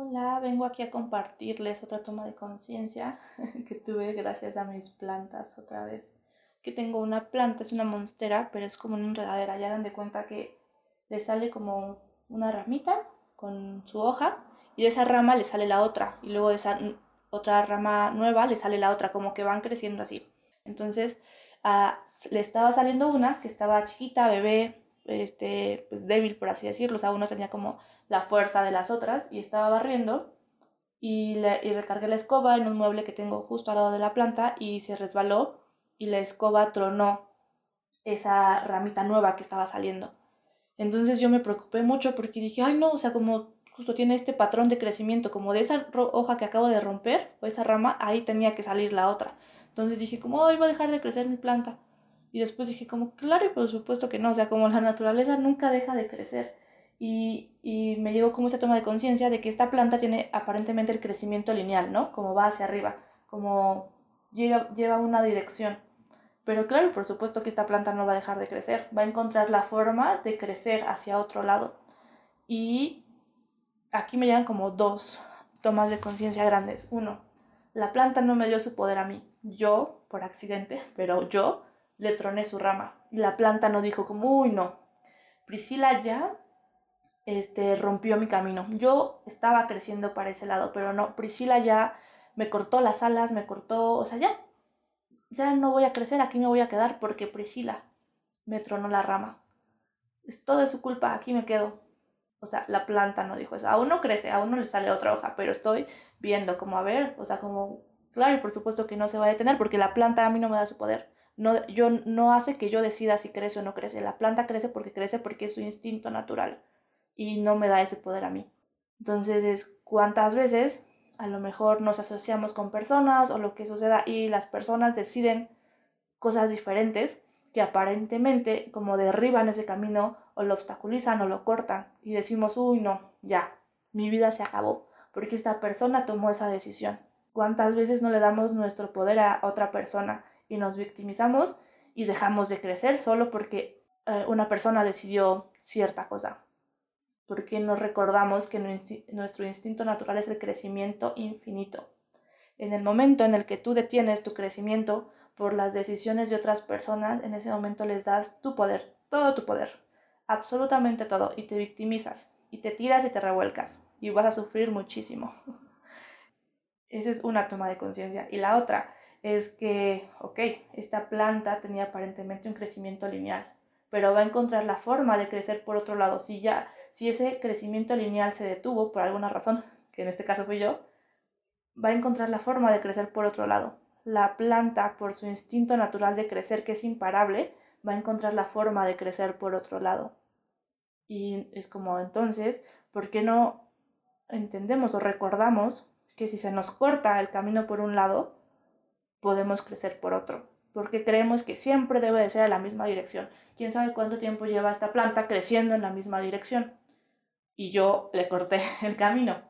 Hola, vengo aquí a compartirles otra toma de conciencia que tuve gracias a mis plantas otra vez. Que tengo una planta, es una monstera, pero es como una enredadera. Ya dan de cuenta que le sale como una ramita con su hoja y de esa rama le sale la otra y luego de esa otra rama nueva le sale la otra, como que van creciendo así. Entonces le estaba saliendo una que estaba chiquita, bebé, este, pues débil, por así decirlo, o sea, uno tenía como la fuerza de las otras y estaba barriendo y, le, y recargué la escoba en un mueble que tengo justo al lado de la planta y se resbaló y la escoba tronó esa ramita nueva que estaba saliendo. Entonces yo me preocupé mucho porque dije, ay no, o sea, como justo tiene este patrón de crecimiento, como de esa hoja que acabo de romper, o esa rama, ahí tenía que salir la otra. Entonces dije, como, ay, va a dejar de crecer mi planta. Y después dije como, claro, y por supuesto que no, o sea, como la naturaleza nunca deja de crecer. Y, y me llegó como esa toma de conciencia de que esta planta tiene aparentemente el crecimiento lineal, ¿no? Como va hacia arriba, como llega, lleva una dirección. Pero claro, por supuesto que esta planta no va a dejar de crecer, va a encontrar la forma de crecer hacia otro lado. Y aquí me llegan como dos tomas de conciencia grandes. Uno, la planta no me dio su poder a mí, yo, por accidente, pero yo le troné su rama. Y la planta no dijo como, uy, no. Priscila ya este, rompió mi camino. Yo estaba creciendo para ese lado, pero no, Priscila ya me cortó las alas, me cortó, o sea, ya, ya no voy a crecer, aquí me voy a quedar porque Priscila me tronó la rama. Es todo su culpa, aquí me quedo. O sea, la planta no dijo eso. Aún no crece, aún no le sale otra hoja, pero estoy viendo como a ver, o sea, como, claro, y por supuesto que no se va a detener porque la planta a mí no me da su poder no, yo, no hace que yo decida si crece o no crece. La planta crece porque crece porque es su instinto natural y no me da ese poder a mí. Entonces, ¿cuántas veces a lo mejor nos asociamos con personas o lo que suceda y las personas deciden cosas diferentes que aparentemente como derriban ese camino o lo obstaculizan o lo cortan y decimos, uy, no, ya, mi vida se acabó porque esta persona tomó esa decisión. ¿Cuántas veces no le damos nuestro poder a otra persona y nos victimizamos y dejamos de crecer solo porque eh, una persona decidió cierta cosa. Porque nos recordamos que nuestro instinto natural es el crecimiento infinito. En el momento en el que tú detienes tu crecimiento por las decisiones de otras personas, en ese momento les das tu poder, todo tu poder, absolutamente todo, y te victimizas, y te tiras y te revuelcas, y vas a sufrir muchísimo. Esa es una toma de conciencia. Y la otra es que, ok, esta planta tenía aparentemente un crecimiento lineal, pero va a encontrar la forma de crecer por otro lado. Si ya, si ese crecimiento lineal se detuvo por alguna razón, que en este caso fui yo, va a encontrar la forma de crecer por otro lado. La planta, por su instinto natural de crecer, que es imparable, va a encontrar la forma de crecer por otro lado. Y es como entonces, ¿por qué no entendemos o recordamos que si se nos corta el camino por un lado, podemos crecer por otro, porque creemos que siempre debe de ser a la misma dirección. ¿Quién sabe cuánto tiempo lleva esta planta creciendo en la misma dirección? Y yo le corté el camino,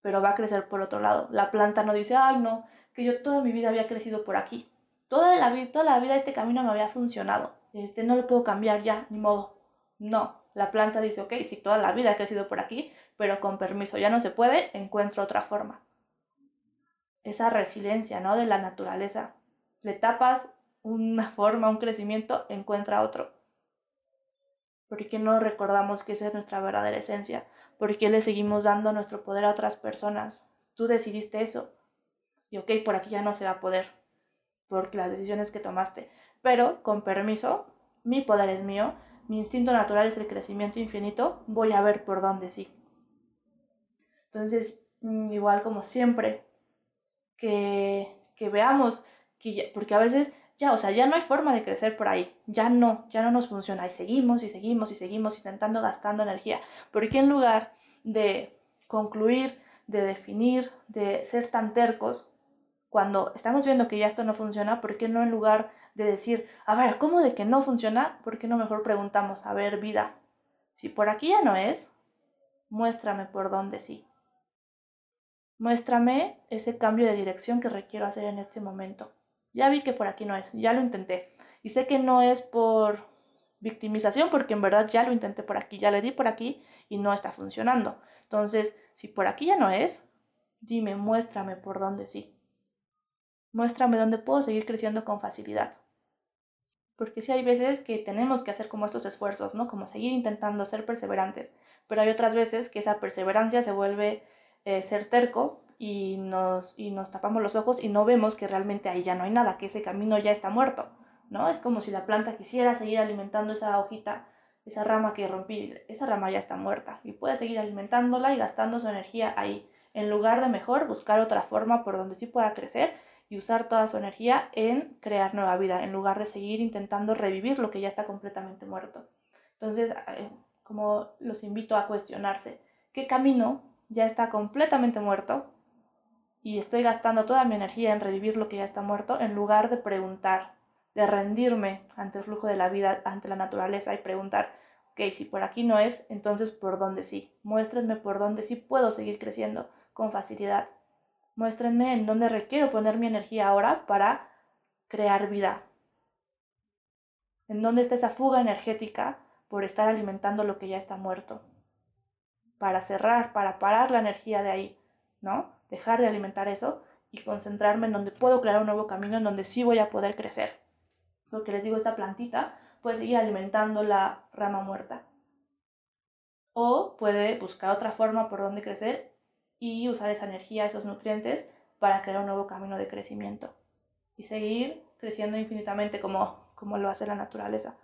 pero va a crecer por otro lado. La planta no dice, ay no, que yo toda mi vida había crecido por aquí. Toda la, vida, toda la vida este camino me había funcionado. Este, no lo puedo cambiar ya, ni modo. No, la planta dice, ok, si toda la vida ha crecido por aquí, pero con permiso ya no se puede, encuentro otra forma esa resiliencia, ¿no? De la naturaleza. Le tapas una forma, un crecimiento, encuentra otro. ¿Por qué no recordamos que esa es nuestra verdadera esencia? ¿Por qué le seguimos dando nuestro poder a otras personas? Tú decidiste eso. Y ok, por aquí ya no se va a poder, por las decisiones que tomaste. Pero, con permiso, mi poder es mío, mi instinto natural es el crecimiento infinito, voy a ver por dónde sí. Entonces, mm, igual como siempre, que, veamos, que porque a veces ya, o sea, ya no hay forma de crecer por ahí, ya no, ya no nos funciona y seguimos y seguimos y seguimos intentando gastando energía, porque en lugar de concluir, de definir, de ser tan tercos, cuando estamos viendo que ya esto no funciona, ¿por qué no en lugar de decir, a ver, ¿cómo de que no funciona? ¿Por qué no mejor preguntamos, a ver, vida, si por aquí ya no es, muéstrame por dónde sí. Muéstrame ese cambio de dirección que requiero hacer en este momento. Ya vi que por aquí no es, ya lo intenté. Y sé que no es por victimización porque en verdad ya lo intenté por aquí, ya le di por aquí y no está funcionando. Entonces, si por aquí ya no es, dime, muéstrame por dónde sí. Muéstrame dónde puedo seguir creciendo con facilidad. Porque sí hay veces que tenemos que hacer como estos esfuerzos, ¿no? Como seguir intentando ser perseverantes. Pero hay otras veces que esa perseverancia se vuelve eh, ser terco y nos, y nos tapamos los ojos y no vemos que realmente ahí ya no hay nada, que ese camino ya está muerto. ¿no? Es como si la planta quisiera seguir alimentando esa hojita, esa rama que rompí, esa rama ya está muerta y puede seguir alimentándola y gastando su energía ahí, en lugar de mejor buscar otra forma por donde sí pueda crecer y usar toda su energía en crear nueva vida, en lugar de seguir intentando revivir lo que ya está completamente muerto. Entonces, eh, como los invito a cuestionarse, ¿qué camino ya está completamente muerto? Y estoy gastando toda mi energía en revivir lo que ya está muerto, en lugar de preguntar, de rendirme ante el flujo de la vida, ante la naturaleza y preguntar, ok, si por aquí no es, entonces por dónde sí. Muéstrenme por dónde sí puedo seguir creciendo con facilidad. Muéstrenme en dónde requiero poner mi energía ahora para crear vida. En dónde está esa fuga energética por estar alimentando lo que ya está muerto. Para cerrar, para parar la energía de ahí, ¿no? Dejar de alimentar eso y concentrarme en donde puedo crear un nuevo camino, en donde sí voy a poder crecer porque les digo, esta plantita puede seguir alimentando la rama muerta. O puede buscar otra forma por donde crecer y usar esa energía, esos nutrientes, para crear un nuevo camino de crecimiento. Y seguir creciendo infinitamente como, como lo hace la naturaleza.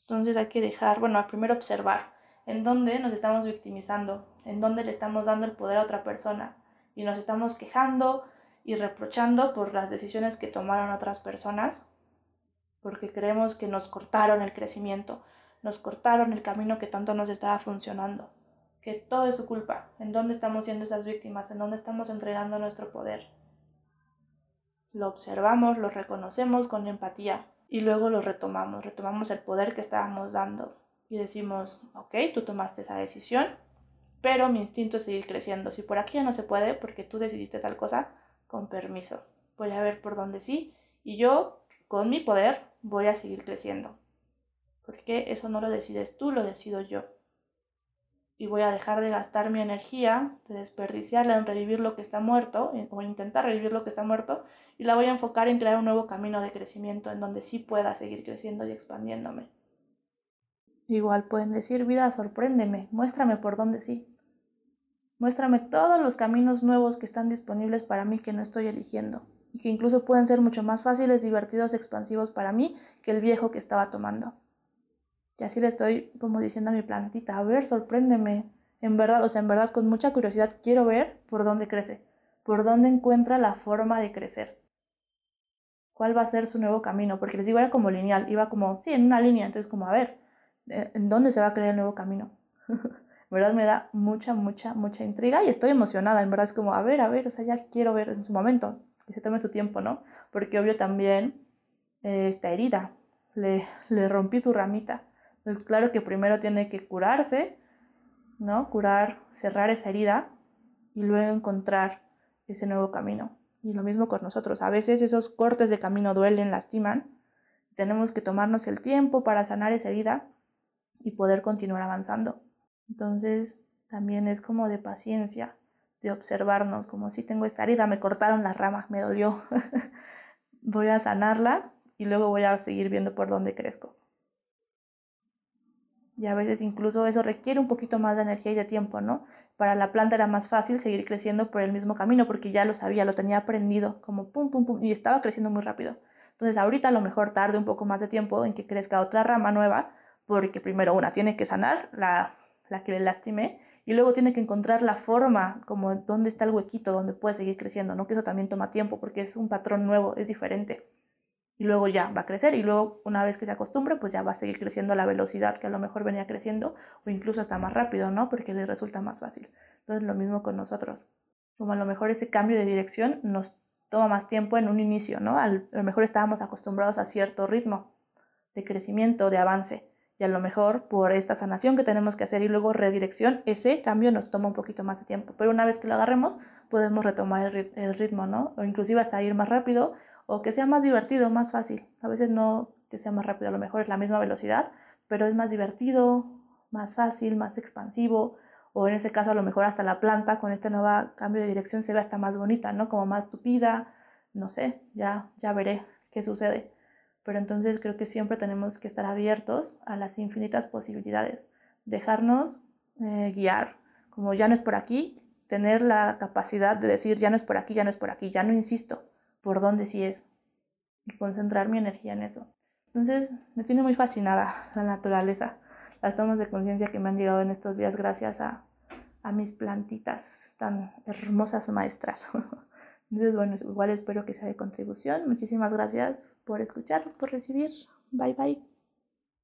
Entonces hay que dejar, bueno, primero observar en dónde nos estamos victimizando, en dónde le estamos dando el poder a otra persona. Y nos estamos quejando y reprochando por las decisiones que tomaron otras personas porque creemos que nos cortaron el crecimiento, nos cortaron el camino que tanto nos estaba funcionando, que todo es su culpa, en dónde estamos siendo esas víctimas, en dónde estamos entregando nuestro poder. Lo observamos, lo reconocemos con empatía y luego lo retomamos, retomamos el poder que estábamos dando y decimos, ok, tú tomaste esa decisión, pero mi instinto es seguir creciendo. Si por aquí ya no se puede porque tú decidiste tal cosa, con permiso, voy a ver por dónde sí y yo con mi poder voy a seguir creciendo. Porque eso no lo decides tú, lo decido yo. Y voy a dejar de gastar mi energía, de desperdiciarla en revivir lo que está muerto, o intentar revivir lo que está muerto, y la voy a enfocar en crear un nuevo camino de crecimiento en donde sí pueda seguir creciendo y expandiéndome. Igual pueden decir, vida, sorpréndeme, muéstrame por dónde sí. Muéstrame todos los caminos nuevos que están disponibles para mí que no estoy eligiendo y que incluso pueden ser mucho más fáciles, divertidos, expansivos para mí que el viejo que estaba tomando. Y así le estoy como diciendo a mi plantita, a ver, sorpréndeme. En verdad, o sea, en verdad con mucha curiosidad quiero ver por dónde crece, por dónde encuentra la forma de crecer. ¿Cuál va a ser su nuevo camino? Porque les digo, era como lineal, iba como, sí, en una línea, entonces como, a ver, ¿en dónde se va a crear el nuevo camino? en verdad me da mucha, mucha, mucha intriga y estoy emocionada, en verdad es como, a ver, a ver, o sea, ya quiero ver en su momento, que se tome su tiempo, ¿no? Porque obvio también eh, está herida, le, le rompí su ramita. Entonces, claro que primero tiene que curarse, ¿no? Curar, cerrar esa herida y luego encontrar ese nuevo camino. Y lo mismo con nosotros. A veces esos cortes de camino duelen, lastiman. Tenemos que tomarnos el tiempo para sanar esa herida y poder continuar avanzando. Entonces, también es como de paciencia de observarnos, como si tengo esta herida, me cortaron la rama, me dolió. voy a sanarla y luego voy a seguir viendo por dónde crezco. Y a veces incluso eso requiere un poquito más de energía y de tiempo, ¿no? Para la planta era más fácil seguir creciendo por el mismo camino porque ya lo sabía, lo tenía aprendido, como pum, pum, pum, y estaba creciendo muy rápido. Entonces ahorita a lo mejor tarde un poco más de tiempo en que crezca otra rama nueva, porque primero una tiene que sanar la, la que le lastimé y luego tiene que encontrar la forma, como dónde está el huequito donde puede seguir creciendo, ¿no? Que eso también toma tiempo porque es un patrón nuevo, es diferente. Y luego ya va a crecer y luego una vez que se acostumbre, pues ya va a seguir creciendo a la velocidad que a lo mejor venía creciendo o incluso hasta más rápido, ¿no? Porque le resulta más fácil. Entonces lo mismo con nosotros. Como a lo mejor ese cambio de dirección nos toma más tiempo en un inicio, ¿no? a lo mejor estábamos acostumbrados a cierto ritmo de crecimiento, de avance y a lo mejor por esta sanación que tenemos que hacer y luego redirección, ese cambio nos toma un poquito más de tiempo. Pero una vez que lo agarremos, podemos retomar el, ritmo, ¿no? O inclusive hasta ir más rápido o que sea más divertido, más fácil. A veces no, que sea más rápido, a lo mejor es la misma velocidad, pero es más divertido, más fácil, más expansivo, o en ese caso a lo mejor hasta la planta con este nuevo cambio de dirección se ve hasta más bonita, ¿no? Como más tupida, no sé, ya, ya veré qué sucede. Pero entonces creo que siempre tenemos que estar abiertos a las infinitas posibilidades, dejarnos eh, guiar, como ya no es por aquí, tener la capacidad de decir ya no es por aquí, ya no es por aquí, ya no insisto, por dónde sí es, y concentrar mi energía en eso. Entonces me tiene muy fascinada la naturaleza, las tomas de conciencia que me han llegado en estos días gracias a, a mis plantitas tan hermosas maestras. Entonces, bueno, igual espero que sea de contribución. Muchísimas gracias por escuchar, por recibir. Bye bye.